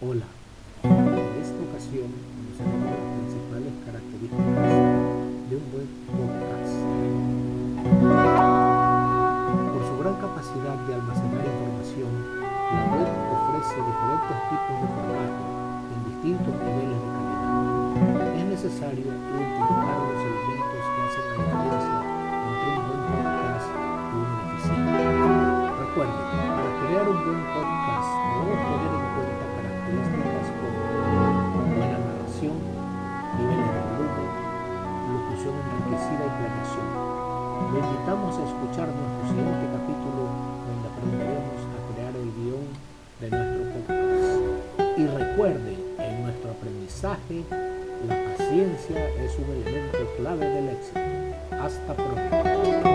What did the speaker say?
Hola, en esta ocasión conoceremos las principales características de un buen podcast. Por su gran capacidad de almacenar información, la web ofrece diferentes tipos de formato en distintos niveles de calidad. Es necesario identificar los elementos que hacen la diferencia entre un buen podcast y una oficina. Recuerden, para crear un buen podcast debemos tener en Le invitamos a escuchar nuestro siguiente capítulo donde aprenderemos a crear el guion de nuestro podcast. Y recuerden, en nuestro aprendizaje, la paciencia es un elemento clave del éxito. Hasta pronto.